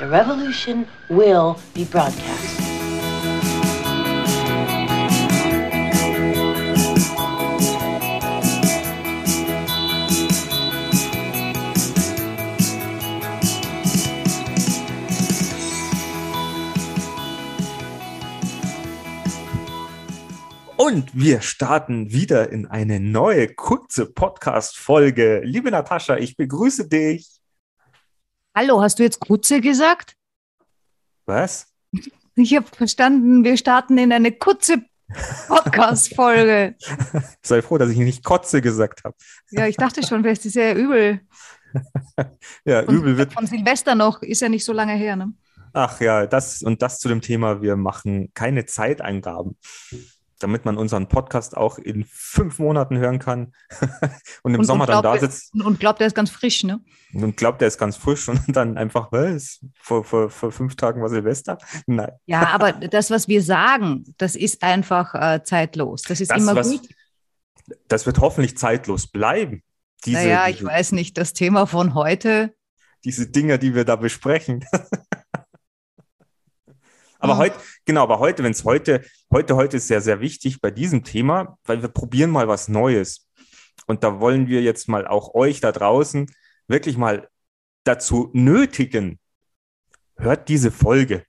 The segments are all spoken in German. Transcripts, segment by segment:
The revolution will be broadcast. Und wir starten wieder in eine neue kurze Podcast-Folge. Liebe Natascha, ich begrüße dich. Hallo, hast du jetzt Kutze gesagt? Was? Ich habe verstanden, wir starten in eine kurze Podcast-Folge. Sei froh, dass ich nicht Kotze gesagt habe. Ja, ich dachte schon, vielleicht ist ja übel. ja, Von, übel wird. Von Silvester noch, ist ja nicht so lange her, ne? Ach ja, das und das zu dem Thema, wir machen keine Zeiteingaben, damit man unseren Podcast auch in fünf Monaten hören kann und im Und- Sommer und dann da sitzt Und, und glaubt, er ist ganz frisch, ne? und glaubt, er ist ganz frisch und dann einfach, was? Vor, vor, vor fünf Tagen war Silvester? Nein. Ja, aber das, was wir sagen, das ist einfach äh, zeitlos. Das ist Das, immer was, gut. das wird hoffentlich zeitlos bleiben. Diese, Naja, ich diese, weiß nicht, das Thema von heute. diese Dinger, die wir da besprechen. aber Mhm. heute, genau, aber heute, wenn es heute, heute, heute ist sehr, sehr wichtig bei diesem Thema, weil wir probieren mal was Neues. Und da wollen wir jetzt mal auch euch da draußen wirklich mal dazu nötigen, hört diese Folge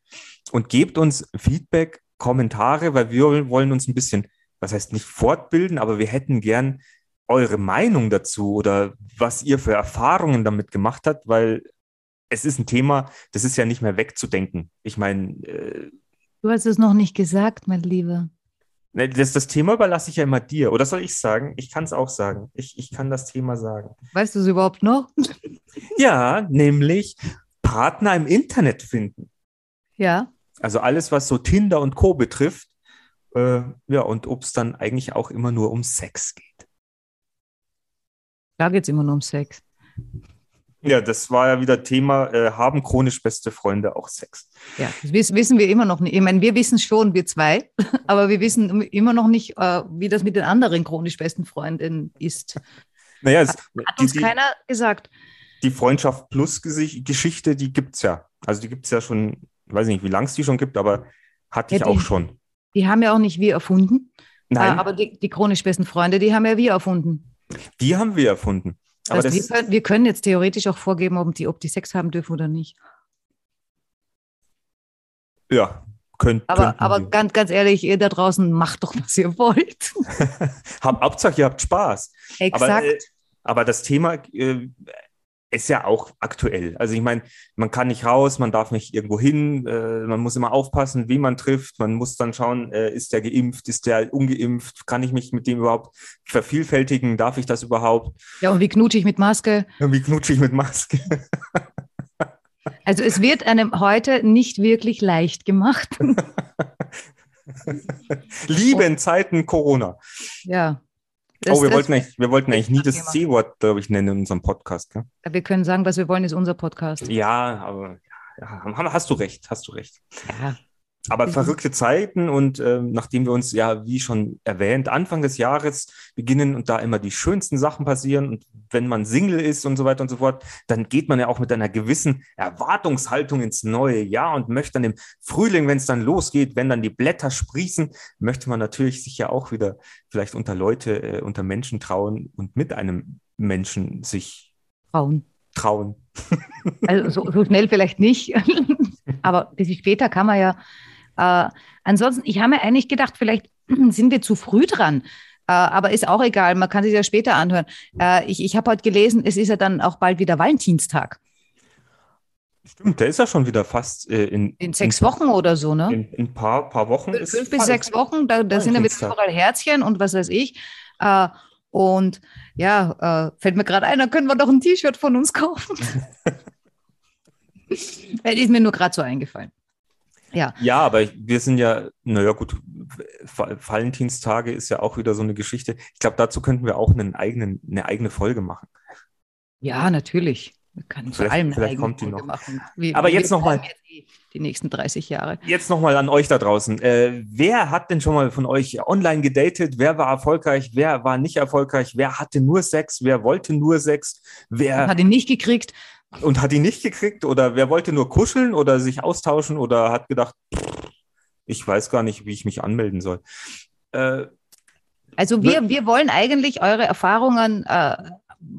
und gebt uns Feedback, Kommentare, weil wir wollen uns ein bisschen, was heißt nicht fortbilden, aber wir hätten gern eure Meinung dazu oder was ihr für Erfahrungen damit gemacht habt, weil es ist ein Thema, das ist ja nicht mehr wegzudenken. Ich meine, äh, Du hast es noch nicht gesagt, mein Lieber. ne, das, das Thema überlasse ich ja immer dir. Oder soll ich sagen? Ich kann es auch sagen. Ich, ich kann das Thema sagen. Weißt du es überhaupt noch? Ja, nämlich Partner im Internet finden. Ja. Also alles, was so Tinder und Co. betrifft. Äh, ja, und ob es dann eigentlich auch immer nur um Sex geht. Da geht es immer nur um Sex. Ja, das war ja wieder Thema, äh, haben chronisch beste Freunde auch Sex? Ja, das wiss- wissen wir immer noch nicht. Ich meine, wir wissen schon, wir zwei, aber wir wissen immer noch nicht, äh, wie das mit den anderen chronisch besten Freundinnen ist. Naja, es, Hat uns die, keiner gesagt. die Freundschaft plus Geschichte, die gibt's ja. Also die gibt's ja schon, ich weiß nicht, wie lang es die schon gibt, aber hatte ich Ja, auch die- schon. Die haben ja auch nicht wir erfunden. Nein, Äh, aber die, die chronisch besten Freunde, die haben ja wir erfunden. die haben wir erfunden. Das Aber heißt, das, wir, können, wir können jetzt theoretisch auch vorgeben, ob die, ob die Sex haben dürfen oder nicht. ja, könnt, Aber, könnten aber ganz, ganz ehrlich, ihr da draußen macht doch, was ihr wollt. Hauptsache, ihr habt Spaß. Aber, Exakt. äh, aber das Thema äh, ist ja auch aktuell. Also ich meine, man kann nicht raus, man darf nicht irgendwo hin, äh, man muss immer aufpassen, wen man trifft, man muss dann schauen, äh, ist der geimpft, ist der ungeimpft, kann ich mich mit dem überhaupt vervielfältigen, darf ich das überhaupt? ja, und wie knutsche ich mit Maske? Wie knutsche ich mit Maske? Also es wird einem heute nicht wirklich leicht gemacht. Liebe in Zeiten Corona. ja. Das- oh, wir wollten, eigentlich, wir wollten eigentlich nie das. C-Wort, glaube ich, nennen in unserem Podcast. Gell? wir können sagen, was wir wollen, ist unser Podcast. Ja, aber ja, hast du recht, hast du recht. Ja. Aber Mhm. verrückte Zeiten und ähm, nachdem wir uns ja, wie schon erwähnt, Anfang des Jahres beginnen und da immer die schönsten Sachen passieren und wenn man Single ist und so weiter und so fort, dann geht man ja auch mit einer gewissen Erwartungshaltung ins neue Jahr und möchte dann im Frühling, wenn es dann losgeht, wenn dann die Blätter sprießen, möchte man natürlich sich ja auch wieder vielleicht unter Leute, äh, unter Menschen trauen und mit einem Menschen sich Frauen. trauen. Also so, so schnell vielleicht nicht, aber ein bisschen später kann man ja. Äh, ansonsten, ich habe mir eigentlich gedacht, vielleicht sind wir zu früh dran. Äh, aber ist auch egal, man kann sich ja später anhören. Äh, ich ich habe heute gelesen, es ist ja dann auch bald wieder Valentinstag. Stimmt, der ist ja schon wieder fast äh, in, In sechs Wochen oder so, ne? In, in ein paar, paar Wochen. ist Fünf bis sechs Wochen, da, da sind ja wieder überall Herzchen und was weiß ich. Äh, und ja, äh, fällt mir gerade ein, da können wir doch ein T-Shirt von uns kaufen. Das ist mir nur gerade so eingefallen. Ja, Ja, aber wir sind ja, naja, gut, Va- Valentinstage ist ja auch wieder so eine Geschichte. Ich glaube, dazu könnten wir auch einen eigenen, eine eigene Folge machen. ja, natürlich. Wir können Vielleicht- allem vielleicht kommt die noch. machen. Wir, Aber wir jetzt noch mal- bleiben jetzt eh Die nächsten 30 Jahre. Jetzt nochmal an euch da draußen. Äh, wer hat denn schon mal von euch online gedatet? Wer war erfolgreich? Wer war nicht erfolgreich? Wer hatte nur Sex? Wer wollte nur Sex? Wer Hat ihn nicht gekriegt. Und hat ihn nicht gekriegt oder wer wollte nur kuscheln oder sich austauschen oder hat gedacht, ich weiß gar nicht, wie ich mich anmelden soll. Äh, also wir, wir wollen eigentlich eure Erfahrungen äh,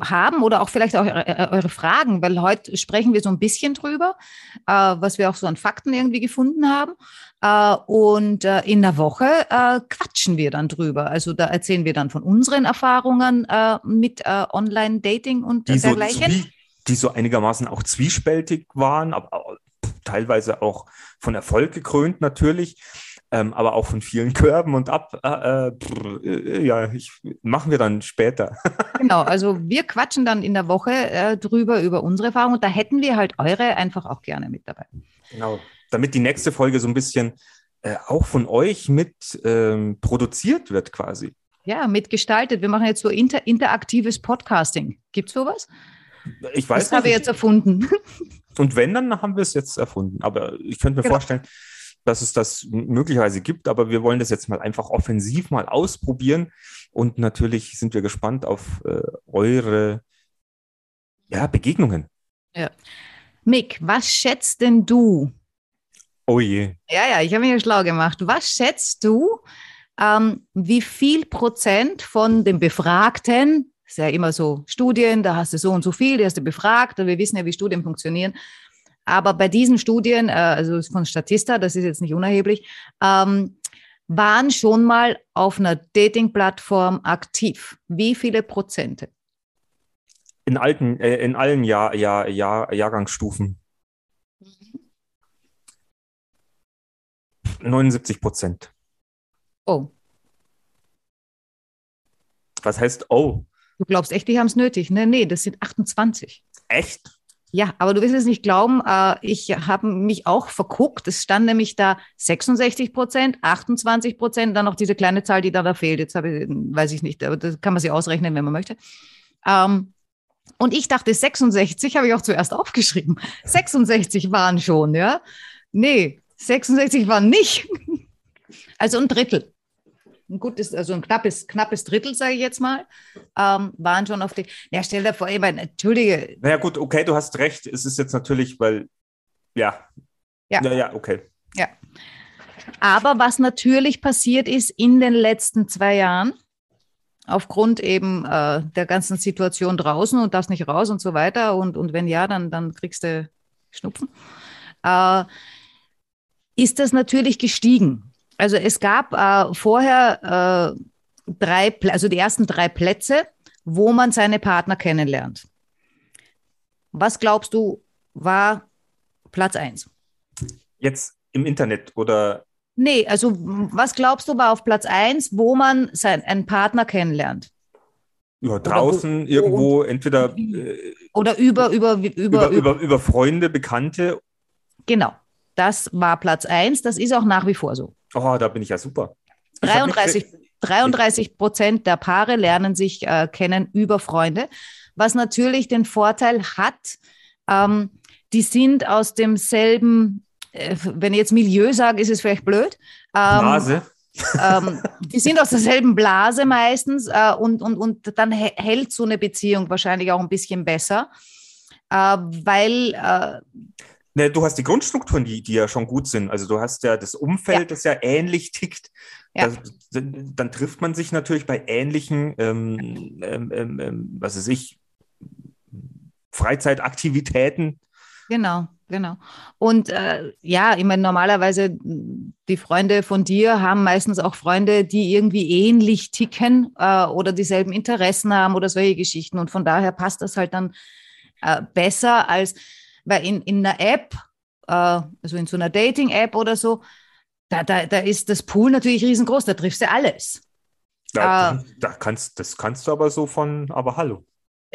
haben oder auch vielleicht auch eure, äh, eure, Fragen, weil heute sprechen wir so ein bisschen drüber, äh, was wir auch so an Fakten irgendwie gefunden haben. Äh, und äh, in der Woche äh, quatschen wir dann drüber. Also da erzählen wir dann von unseren Erfahrungen äh, mit Online-Dating und die dergleichen. So die so einigermaßen auch zwiespältig waren, aber teilweise auch von Erfolg gekrönt natürlich ähm, aber auch von vielen Körben und ab. Äh, äh, ja, ich, machen wir dann später. genau, also wir quatschen dann in der Woche äh, drüber über unsere Erfahrungen und da hätten wir halt eure einfach auch gerne mit dabei. Genau, damit die nächste Folge so ein bisschen äh, auch von euch mit ähm, produziert wird quasi. Ja, mitgestaltet. Wir machen jetzt so inter interaktives Podcasting. Gibt es sowas? Ich weiß das habe ich jetzt erfunden. Und wenn, dann haben wir es jetzt erfunden. Aber ich könnte mir genau. vorstellen, dass es das möglicherweise gibt, aber wir wollen das jetzt mal einfach offensiv mal ausprobieren und natürlich sind wir gespannt auf äh, eure ja, Begegnungen. Ja. Mick, was schätzt denn du? Oh je. Ja, ja, ich habe mich ja schlau gemacht. Was schätzt du, ähm, wie viel Prozent von den Befragten, ist ja immer so Studien, da hast du so und so viel, die hast du befragt und wir wissen ja, wie Studien funktionieren, aber bei diesen Studien, äh, also von Statista, das ist jetzt nicht unerheblich, ähm, waren schon mal auf einer Dating-Plattform aktiv. Wie viele Prozente? In, alten, äh, in allen Jahr, Jahr, Jahr, Jahrgangsstufen. 79 Prozent. Oh. Was heißt oh? Du glaubst echt, die haben es nötig? Ne, nee, das sind 28. Echt? Ja, aber du wirst es nicht glauben, äh, ich habe mich auch verguckt. Es stand nämlich da 66 Prozent, 28 Prozent, dann noch diese kleine Zahl, die da, da fehlt. Jetzt habe ich, weiß ich nicht, aber das kann man sich ausrechnen, wenn man möchte. Ähm, und ich dachte, 66 habe ich auch zuerst aufgeschrieben. 66 waren schon, ja? Nee, 66 waren nicht. Also ein Drittel ein gutes, also ein knappes, knappes Drittel, sage ich jetzt mal, ähm, waren schon auf die. Ja, stell dir vor, ich meine, entschuldige. Naja, gut, okay, du hast recht. Es ist jetzt natürlich, weil, ja. Ja, ja, ja okay. Ja. Aber was natürlich passiert ist in den letzten zwei Jahren, aufgrund eben äh, der ganzen Situation draußen und darfst nicht raus und so weiter, und, und wenn ja, dann, dann kriegst du Schnupfen, äh, ist das natürlich gestiegen. Also es gab äh, vorher äh, drei, also die ersten drei Plätze, wo man seine Partner kennenlernt. Was glaubst du, war Platz eins? Jetzt im Internet oder? Nee, also was glaubst du, war auf Platz eins, wo man seinen einen Partner kennenlernt? Ja, draußen wo, irgendwo, wo, entweder. Äh, oder über, über, über, über, über, über Freunde, Bekannte. Genau, das war Platz eins. Das ist auch nach wie vor so. Oh, da bin ich ja super. 33, 33 Prozent der Paare lernen sich äh, kennen über Freunde, was natürlich den Vorteil hat, ähm, die sind aus demselben, äh, wenn ich jetzt Milieu sage, ist es vielleicht blöd. Ähm, Blase. ähm, die sind aus derselben Blase meistens äh, und, und, und dann hält so eine Beziehung wahrscheinlich auch ein bisschen besser, äh, weil äh, Ne, du hast die Grundstrukturen, die, die ja schon gut sind. Also du hast ja das Umfeld, ja. das ja ähnlich tickt. Ja. Das, dann trifft man sich natürlich bei ähnlichen, ähm, ähm, ähm, ähm, was weiß ich, Freizeitaktivitäten. Genau, genau. Und äh, ja, ich meine, normalerweise die Freunde von dir haben meistens auch Freunde, die irgendwie ähnlich ticken äh, oder dieselben Interessen haben oder solche Geschichten. Und von daher passt das halt dann äh, besser als weil in, in einer App, äh, also in so einer Dating-App oder so, da, da, da ist das Pool natürlich riesengroß, da triffst du alles. Da, äh, da kannst, das kannst du aber so von, aber hallo.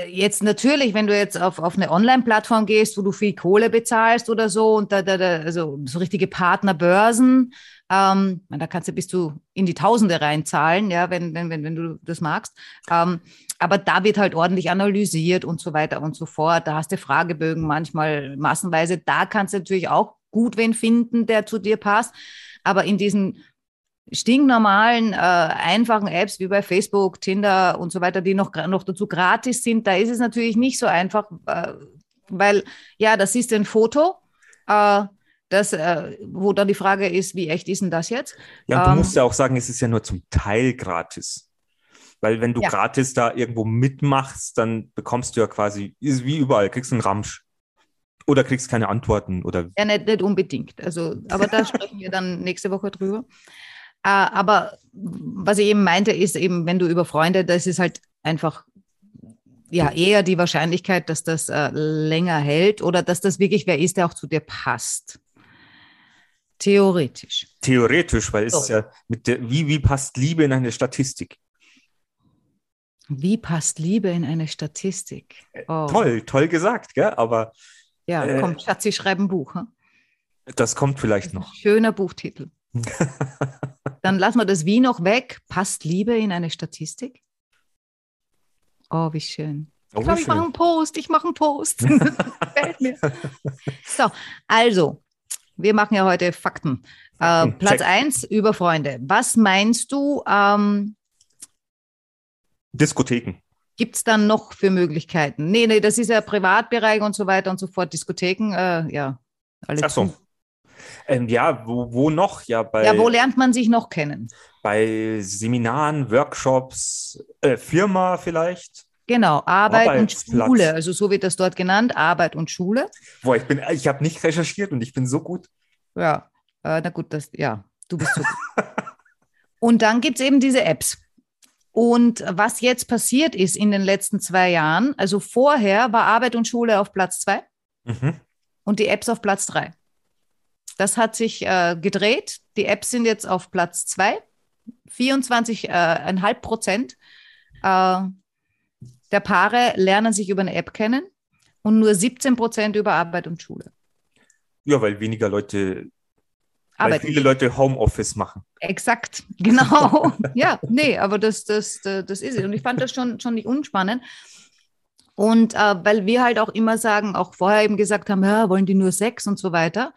Jetzt natürlich, wenn du jetzt auf, auf eine Online-Plattform gehst, wo du viel Kohle bezahlst oder so und da, da, da also so richtige Partnerbörsen, ähm, da kannst du bis zu in die Tausende reinzahlen, ja, wenn, wenn, wenn, wenn du das magst. Ähm, aber da wird halt ordentlich analysiert und so weiter und so fort. Da hast du Fragebögen manchmal massenweise. Da kannst du natürlich auch gut wen finden, der zu dir passt. Aber in diesen stinknormalen, äh, einfachen Apps wie bei Facebook, Tinder und so weiter, die noch, noch dazu gratis sind, da ist es natürlich nicht so einfach, äh, Weil, ja, das ist ein Foto, äh, das, äh, wo dann die Frage ist, wie echt ist denn das jetzt? Ja, und du Ähm, musst ja auch sagen, es ist ja nur zum Teil gratis. Weil wenn du Ja. gratis da irgendwo mitmachst, dann bekommst du ja quasi, ist wie überall, kriegst einen Ramsch. Oder kriegst keine Antworten. Oder Ja, nicht, nicht unbedingt. Also, aber da sprechen wir dann nächste Woche drüber. Äh, aber was ich eben meinte, ist eben, wenn du über Freunde, das ist halt einfach ja eher die Wahrscheinlichkeit, dass das äh, länger hält oder dass das wirklich wer ist, der auch zu dir passt. Theoretisch. theoretisch, weil es So. ist ja mit der, wie, wie passt Liebe in eine Statistik? Wie passt Liebe in eine Statistik? Oh, Äh, Toll, toll gesagt, gell? aber Ja, Äh, komm, Schatz, ich schreibe ein Buch. Hm? das kommt vielleicht Das noch. Schöner Buchtitel. Dann lassen wir das Wie noch weg. Passt Liebe in eine Statistik? Oh, wie schön. Oh, Ich ich mache einen Post. Ich mache einen Post. Gefällt mir. So, also, wir machen ja heute Fakten. Äh, Platz check. 1 über Freunde. Was meinst du, ähm, Diskotheken. gibt es dann noch für Möglichkeiten? Nee, nee, das ist ja Privatbereich und so weiter und so fort. Diskotheken, äh, ja. Alle Ach so. Ähm, ja, wo, wo noch? Ja, bei, Ja, wo lernt man sich noch kennen? bei Seminaren, Workshops, äh, Firma vielleicht. Genau, Arbeit und. Schule. Also so wird das dort genannt, Arbeit und Schule. Boah, ich bin, ich habe nicht recherchiert und ich bin so gut. Ja, äh, na gut, das, ja, du bist so gut. und dann gibt es eben diese Apps. Und was jetzt passiert ist in den letzten zwei Jahren, also vorher war Arbeit und Schule auf Platz zwei Mhm. und die Apps auf Platz drei. Das hat sich äh, gedreht. Die Apps sind jetzt auf Platz zwei. 24,5 Prozent äh, der Paare lernen sich über eine App kennen und nur 17 Prozent über Arbeit und Schule. Ja, weil weniger Leute, weil Arbeit viele Leute Homeoffice machen. Exakt, genau. ja, nee, aber das, das, das, das ist es. Und ich fand das schon, schon nicht unspannend. Und äh, weil wir halt auch immer sagen, auch vorher eben gesagt haben, ja, wollen die nur Sex und so weiter.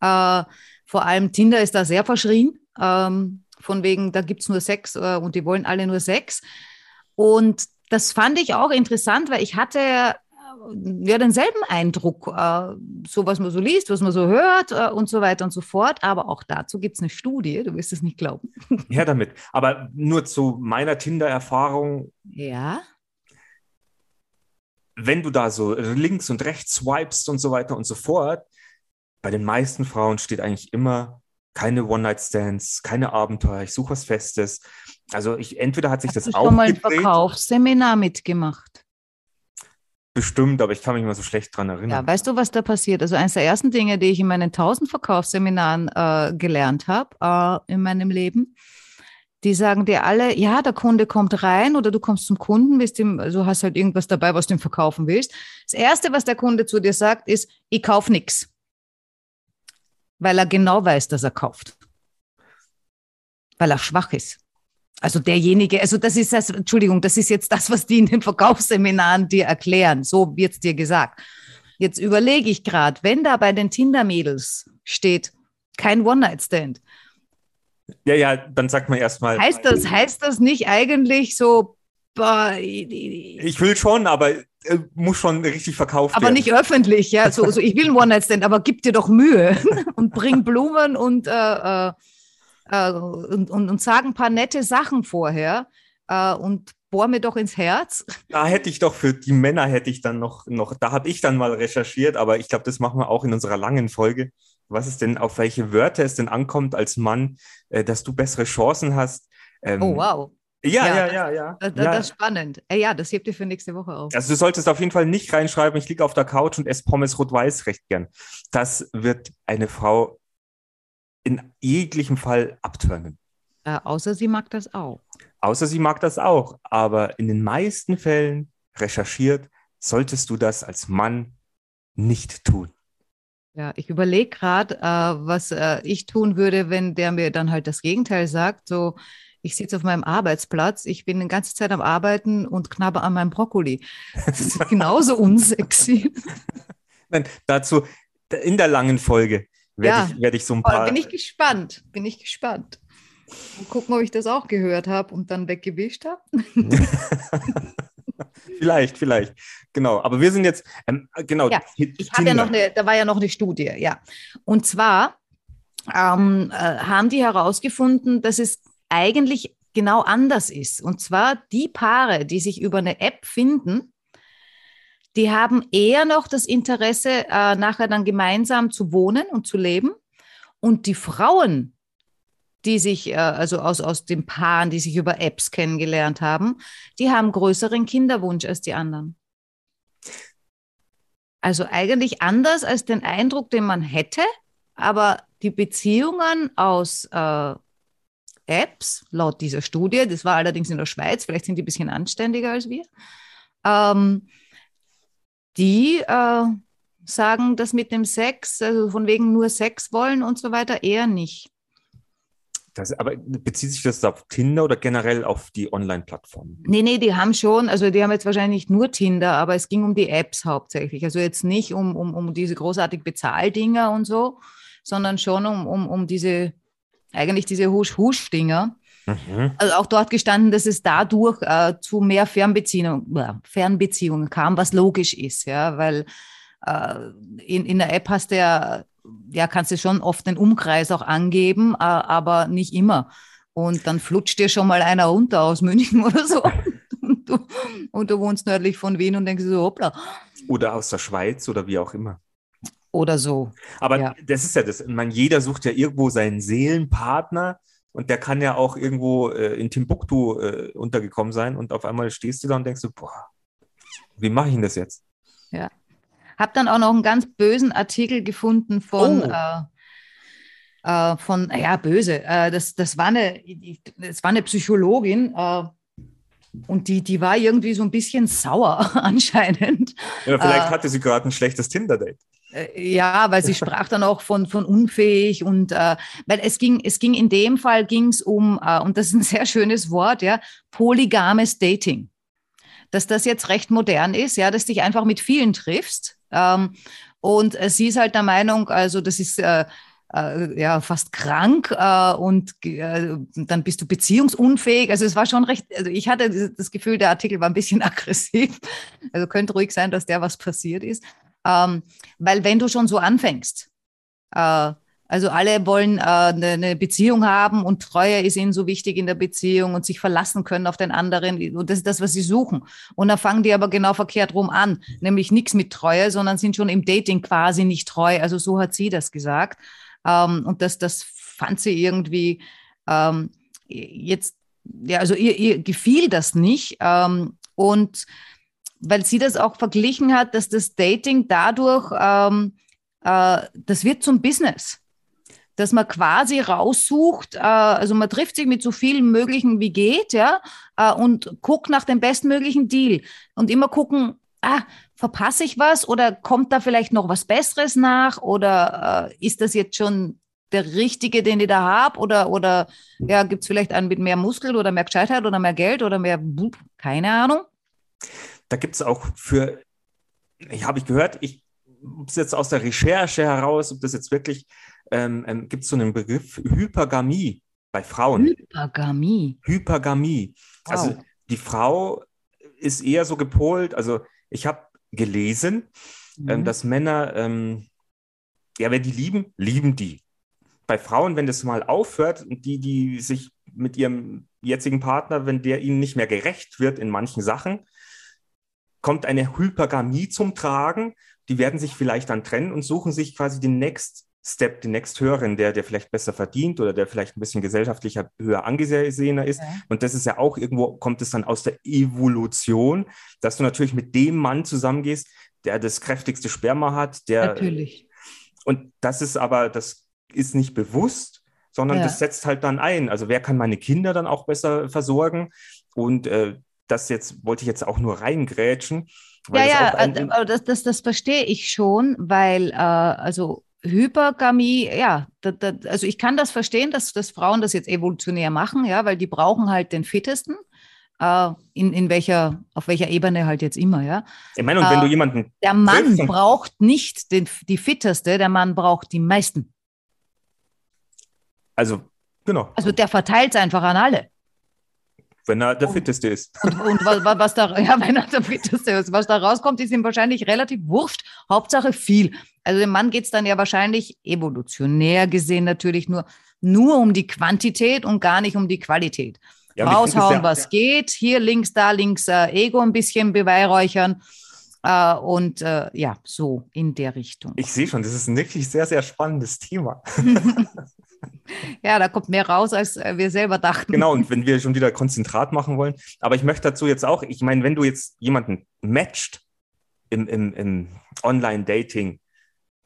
Äh, vor allem Tinder ist da sehr verschrien. Ähm, von wegen, da gibt es nur Sex äh, und die wollen alle nur Sex. Und das fand ich auch interessant, weil ich hatte äh, ja denselben Eindruck, äh, so was man so liest, was man so hört äh, und so weiter und so fort. Aber auch dazu gibt es eine Studie, du wirst es nicht glauben. Her damit. Aber nur zu meiner Tinder-Erfahrung, Ja. wenn du da so links und rechts swipest und so weiter und so fort, bei den meisten Frauen steht eigentlich immer keine One-Night-Stands, keine Abenteuer, ich suche was Festes. Also ich, entweder hat sich Hast das du schon mal ein Verkaufsseminar mitgemacht? bestimmt, aber ich kann mich mal so schlecht dran Ja, erinnern. weißt du, was da passiert? Also eines der ersten Dinge, die ich in meinen 1000 Verkaufsseminaren äh, gelernt habe äh, in meinem Leben, die sagen dir alle, ja, der Kunde kommt rein oder du kommst zum Kunden, willst ihm, also hast halt irgendwas dabei, was du ihm verkaufen willst. Das Erste, was der Kunde zu dir sagt, ist, ich kauf nix. Weil er genau weiß, dass er kauft. Weil er schwach ist. Also derjenige, also das ist das, Entschuldigung, das ist jetzt das, was die in den Verkaufsseminaren dir erklären. So wird's dir gesagt. Jetzt überlege ich gerade, wenn da bei den Tinder-Mädels steht, kein One-Night-Stand, Ja, ja, dann sagt man erstmal, heißt das, heißt das nicht eigentlich so, boah, ich- will schon, aber äh, muss schon richtig verkauft aber werden. nicht öffentlich, ja, so, so ich will ein One-Night-Stand, aber gib dir doch Mühe und bring Blumen und, äh, äh, äh, und, und, und sag ein paar nette Sachen vorher äh, und bohr mir doch ins Herz. Da hätte ich doch für die Männer hätte ich dann noch, noch da habe ich dann mal recherchiert, aber ich glaube, das machen wir auch in unserer langen Folge. Was es denn, auf welche Wörter es denn ankommt als Mann, äh, dass du bessere Chancen hast. Ähm, Oh, wow. Ja, Ja, ja, ja, ja. Das, das ist spannend. Äh, Ja, das hebt ihr für nächste Woche auf. Also du solltest auf jeden Fall nicht reinschreiben, ich liege auf der Couch und esse Pommes rot-weiß recht gern. Das wird eine Frau in jeglichem Fall abturnen. Äh, außer sie mag das auch. Außer sie mag das auch. Aber in den meisten Fällen recherchiert, solltest du das als Mann nicht tun. Ja, ich überlege gerade, äh, was äh, ich tun würde, wenn der mir dann halt das Gegenteil sagt. So, ich sitze auf meinem Arbeitsplatz, ich bin die ganze Zeit am Arbeiten und knabber an meinem Brokkoli. Das ist genauso unsexy. Nein, dazu in der langen Folge werde Ja. ich, werd ich so ein paar. bin ich gespannt, bin ich gespannt. Mal gucken, ob ich das auch gehört habe und dann weggewischt habe. vielleicht, vielleicht. Genau. Aber wir sind jetzt, ähm, genau. Ja, ich habe ja noch eine, da war ja noch eine Studie, ja. Und zwar ähm, äh, haben die herausgefunden, dass es eigentlich genau anders ist. Und zwar die Paare, die sich über eine App finden, die haben eher noch das Interesse, äh, nachher dann gemeinsam zu wohnen und zu leben. Und die Frauen, die sich, äh, also aus, aus den Paaren, die sich über Apps kennengelernt haben, die haben größeren Kinderwunsch als die anderen. Also eigentlich anders als den Eindruck, den man hätte, aber die Beziehungen aus äh, Apps, laut dieser Studie, das war allerdings in der Schweiz, vielleicht sind die ein bisschen anständiger als wir, ähm, die äh, sagen das mit dem Sex, also von wegen nur Sex wollen und so weiter, eher nicht. Das, aber bezieht sich das auf Tinder oder generell auf die Online-Plattformen? Nee, nee, die haben schon, also die haben jetzt wahrscheinlich nicht nur Tinder, aber es ging um die Apps hauptsächlich. Also jetzt nicht um, um, um diese großartig Bezahldinger und so, sondern schon um, um, um diese, eigentlich diese Husch-Husch-Dinger. Mhm. Also auch dort gestanden, dass es dadurch äh, zu mehr Fernbeziehung, äh, Fernbeziehungen kam, was logisch ist, ja, weil äh, in, in der App hast du ja, ja, kannst du schon oft den Umkreis auch angeben, äh, aber nicht immer. Und dann flutscht dir schon mal einer runter aus München oder so. Und du, und du wohnst nördlich von Wien und denkst so, hoppla. Oder aus der Schweiz oder wie auch immer. Oder so. Aber ja. das ist ja das. Man, jeder sucht ja irgendwo seinen Seelenpartner und der kann ja auch irgendwo äh, in Timbuktu äh, untergekommen sein und auf einmal stehst du da und denkst du, boah, wie mache ich denn das jetzt? Ja. Hab dann auch noch einen ganz bösen Artikel gefunden von, oh. äh, äh, von ja, böse. Äh, das, das, war eine, das war eine Psychologin äh, und die, die war irgendwie so ein bisschen sauer anscheinend. Ja, vielleicht hatte sie gerade ein schlechtes Tinder-Date. Äh, ja, weil sie sprach dann auch von, von unfähig und äh, weil es ging, es ging in dem Fall ging es um, äh, und das ist ein sehr schönes Wort, ja, polygames Dating. Dass das jetzt recht modern ist, ja, dass dich einfach mit vielen triffst. Ähm, und äh, sie ist halt der Meinung, also das ist äh, äh, ja fast krank äh, und äh, dann bist du beziehungsunfähig. Also es war schon recht, also ich hatte das Gefühl, der Artikel war ein bisschen aggressiv. Also könnte ruhig sein, dass der was passiert ist. Ähm, weil wenn du schon so anfängst, äh, also alle wollen äh, eine, eine Beziehung haben und Treue ist ihnen so wichtig in der Beziehung und sich verlassen können auf den anderen. Und das ist das, was sie suchen. Und dann fangen die aber genau verkehrt rum an, nämlich nichts mit Treue, sondern sind schon im Dating quasi nicht treu. Also so hat sie das gesagt. Ähm, und das, das fand sie irgendwie ähm, jetzt, ja, also ihr, ihr gefiel das nicht. Ähm, und weil sie das auch verglichen hat, dass das Dating dadurch, ähm, äh, das wird zum Business. Dass man quasi raussucht, äh, also man trifft sich mit so vielen möglichen wie geht, ja, äh, und guckt nach dem bestmöglichen Deal. Und immer gucken, ah, verpasse ich was oder kommt da vielleicht noch was Besseres nach oder äh, ist das jetzt schon der richtige, den ich da habe? Oder, oder ja, gibt es vielleicht einen mit mehr Muskel oder mehr Gescheitheit oder mehr Geld oder mehr, keine Ahnung? Da gibt es auch für, ich habe ich gehört, ich ob es jetzt aus der Recherche heraus, ob das jetzt wirklich, ähm, ähm, gibt es so einen Begriff Hypergamie bei Frauen. Hypergamie. Hypergamie. Wow. Also die Frau ist eher so gepolt, also ich habe gelesen, ähm, mhm. ähm, dass Männer, ähm, ja, wenn die lieben, lieben die. Bei Frauen, wenn das mal aufhört und die, die sich mit ihrem jetzigen Partner, wenn der ihnen nicht mehr gerecht wird in manchen Sachen, kommt eine Hypergamie zum Tragen. Die werden sich vielleicht dann trennen und suchen sich quasi den Next Step, den Next Höheren, der, der vielleicht besser verdient oder der vielleicht ein bisschen gesellschaftlicher höher angesehener ist. Okay. Und das ist ja auch irgendwo, kommt es dann aus der Evolution, dass du natürlich mit dem Mann zusammengehst, der das kräftigste Sperma hat, der. Natürlich. Und das ist aber, das ist nicht bewusst, sondern ja. das setzt halt dann ein. Also wer kann meine Kinder dann auch besser versorgen? Und äh, das jetzt wollte ich jetzt auch nur reingrätschen. Ja, ja, äh, aber das, das, das verstehe ich schon, weil äh, also Hypergamie, ja, da, da, also ich kann das verstehen, dass, dass Frauen das jetzt evolutionär machen, ja, weil die brauchen halt den fittesten. Uh, in, in welcher, auf welcher Ebene halt jetzt immer, ja. Ich meine, und wenn uh, du äh, jemanden. Der Mann braucht nicht den, die fitteste, der Mann braucht die meisten. Also, genau. Also der verteilt es einfach an alle. Wenn er der Fitteste ist. Und, und was, was, da, ja, wenn er der Fitteste ist, was da rauskommt, ist ihm wahrscheinlich relativ wurscht. Hauptsache viel. Also dem Mann geht es dann ja wahrscheinlich evolutionär gesehen natürlich nur, nur um die Quantität und gar nicht um die Qualität. Ja, Raushauen, ja, was geht. Hier links, da links äh, Ego ein bisschen beweihräuchern. Äh, und äh, ja, so in der Richtung. Ich sehe schon, das ist ein wirklich sehr, sehr spannendes Thema. ja, da kommt mehr raus, als äh, wir selber dachten. Genau, und wenn wir schon wieder Konzentrat machen wollen. Aber ich möchte dazu jetzt auch, ich meine, wenn du jetzt jemanden matcht im, im, im Online-Dating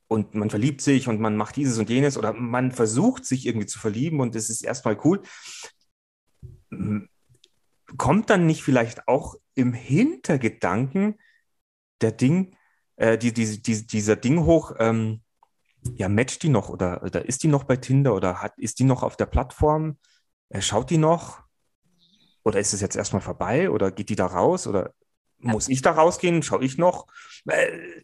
und man verliebt sich und man macht dieses und jenes oder man versucht sich irgendwie zu verlieben und das ist erstmal cool, kommt dann nicht vielleicht auch im Hintergedanken der Ding, äh, die, die, die, dieser Ding hoch, ähm, ja, matcht die noch oder, oder ist die noch bei Tinder oder hat, ist die noch auf der Plattform? Äh, schaut die noch? Oder ist es jetzt erstmal vorbei oder geht die da raus oder muss ich da rausgehen? Schaue ich noch? Äh,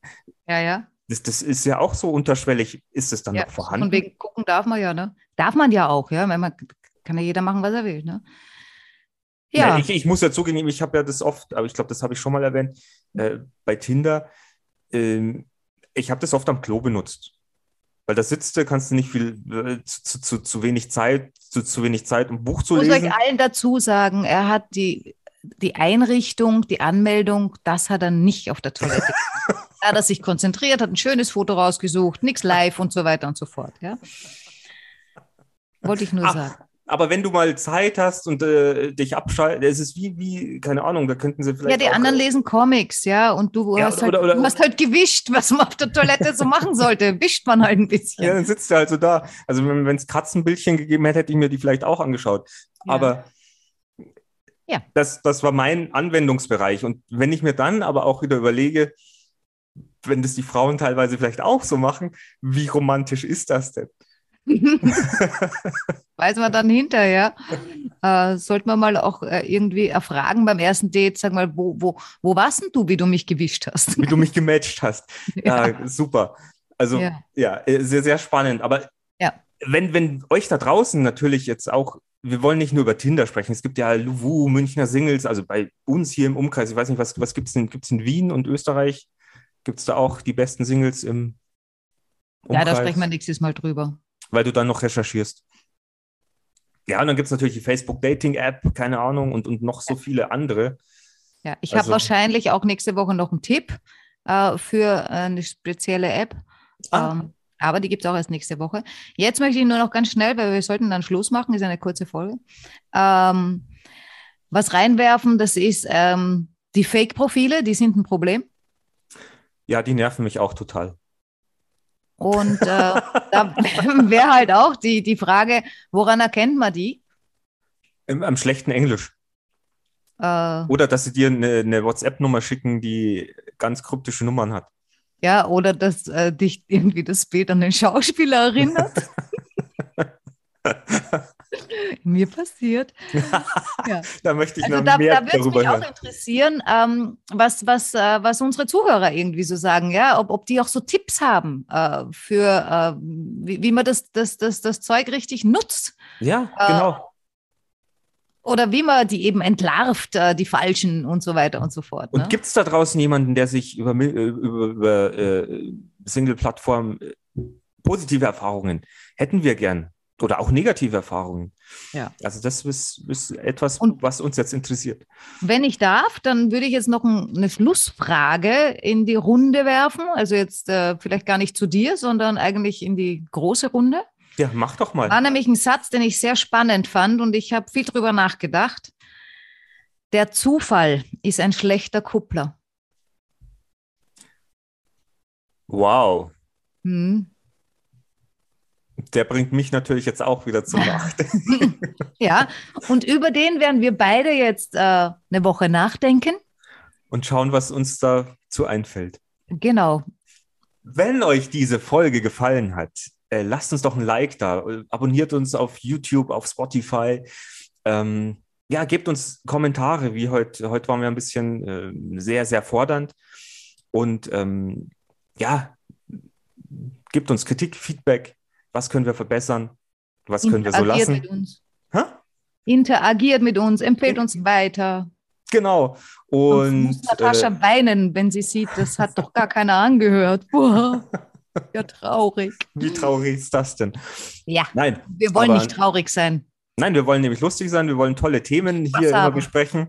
ja, ja. Das, das ist ja auch so unterschwellig. Ist es dann ja, noch vorhanden? Und wegen gucken darf man ja, ne? Darf man ja auch, ja. Man kann ja jeder machen, was er will, ne? Ja. ja ich, ich, muss ja zugeben, ich habe ja das oft, aber ich glaube, das habe ich schon mal erwähnt, äh, bei Tinder. Äh, ich habe das oft am Klo benutzt. Weil da sitzt du, kannst du nicht viel, äh, zu, zu, zu, wenig Zeit, zu, zu wenig Zeit, um Buch zu lesen. Ich muss euch allen dazu sagen, er hat die, die Einrichtung, die Anmeldung, das hat er nicht auf der Toilette. da hat er sich konzentriert, hat ein schönes Foto rausgesucht, nichts live und so weiter und so fort. Ja? Wollte ich nur Ach, sagen. Aber wenn du mal Zeit hast und äh, dich abschalten, es ist wie, wie, keine Ahnung, da könnten sie vielleicht. Ja, die anderen lesen Comics, ja, und du, ja, hast, halt, oder, du hast halt gewischt, was man auf der Toilette so machen sollte. Wischt man halt ein bisschen. Ja, dann sitzt du halt so da. Also, wenn es Katzenbildchen gegeben hätte, hätte ich mir die vielleicht auch angeschaut. Ja. Aber ja. das, das war mein Anwendungsbereich. Und wenn ich mir dann aber auch wieder überlege, wenn das die Frauen teilweise vielleicht auch so machen, wie romantisch ist das denn? Weiß man dann hinterher. Äh, sollte man mal auch äh, irgendwie erfragen beim ersten Date, sag mal, wo, wo, wo warst denn du, wie du mich gewischt hast? Wie du mich gematcht hast. Ja. Äh, super. Also ja. ja, äh, sehr, sehr spannend. Aber ja. wenn, wenn euch da draußen natürlich jetzt auch, wir wollen nicht nur über Tinder sprechen, es gibt ja Luwu, Münchner Singles, also bei uns hier im Umkreis, ich weiß nicht, was, was gibt es denn? Gibt es in Wien und Österreich? Gibt es da auch die besten Singles im Umkreis? Ja, da sprechen wir nächstes Mal drüber weil du dann noch recherchierst. Ja, und dann gibt es natürlich die Facebook-Dating-App, keine Ahnung, und, und noch so viele andere. Ja, ich also, habe wahrscheinlich auch nächste Woche noch einen Tipp äh, für eine spezielle App. Ah. Ähm, aber die gibt es auch erst nächste Woche. Jetzt möchte ich nur noch ganz schnell, weil wir sollten dann Schluss machen, ist eine kurze Folge. Ähm, was reinwerfen, das ist ähm, die Fake-Profile, die sind ein Problem. Ja, die nerven mich auch total. Und äh, da wäre halt auch die, die Frage, woran erkennt man die? Im, am schlechten Englisch. Äh, oder dass sie dir eine, eine WhatsApp-Nummer schicken, die ganz kryptische Nummern hat. Ja, oder dass äh, dich irgendwie das Bild an den Schauspieler erinnert. Mir passiert. Ja. da möchte ich also noch da, mehr da darüber mich hören. auch interessieren, ähm, was, was, äh, was unsere Zuhörer irgendwie so sagen, ja, ob, ob die auch so Tipps haben äh, für, äh, wie, wie man das, das, das, das Zeug richtig nutzt. Ja, genau. Äh, oder wie man die eben entlarvt, äh, die Falschen und so weiter und so fort. Ne? Und gibt es da draußen jemanden, der sich über, äh, über, über Single-Plattformen positive Erfahrungen hätten wir gern oder auch negative Erfahrungen. Ja. Also das ist, ist etwas, Und was uns jetzt interessiert. Wenn ich darf, dann würde ich jetzt noch eine Schlussfrage in die Runde werfen. Also jetzt äh, vielleicht gar nicht zu dir, sondern eigentlich in die große Runde. Ja, mach doch mal. War nämlich ein Satz, den ich sehr spannend fand und ich habe viel drüber nachgedacht. Der Zufall ist ein schlechter Kuppler. Wow. Hm. Der bringt mich natürlich jetzt auch wieder zur Macht. ja, und über den werden wir beide jetzt äh, eine Woche nachdenken. Und schauen, was uns dazu einfällt. Genau. Wenn euch diese Folge gefallen hat, äh, lasst uns doch ein Like da. Abonniert uns auf YouTube, auf Spotify. Ähm, ja, gebt uns Kommentare, wie heute. Heute waren wir ein bisschen äh, sehr, sehr fordernd. Und ähm, ja, gebt uns Kritik, Feedback was können wir verbessern, was können wir so lassen. Mit uns. Interagiert mit uns, empfehlt uns weiter. Genau. Und Und muss Natascha äh, weinen, wenn sie sieht, das hat doch gar keiner angehört. Boah, ja, traurig. wie traurig ist das denn? Ja, Nein, wir wollen aber- nicht traurig sein. nein, wir wollen nämlich lustig sein, wir wollen tolle Themen Spaß hier immer haben. besprechen.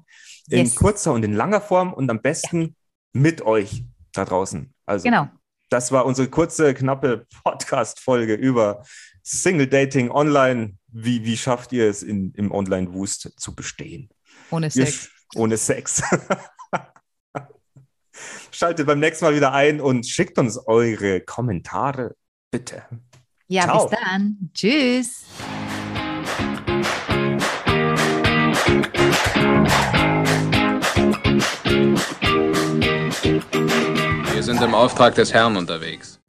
In Yes. kurzer und in langer Form und am besten mit euch da draußen. Also Genau. Das war unsere kurze, knappe Podcast-Folge über Single Dating online. Wie, wie schafft ihr es, in, im Online-Wust zu bestehen? Ohne Wir Sex. sch- Ohne Sex. Schaltet beim nächsten Mal wieder ein und schickt uns eure Kommentare, bitte. Ja, Ciao. bis dann. Tschüss. Sind im Auftrag des Herrn unterwegs.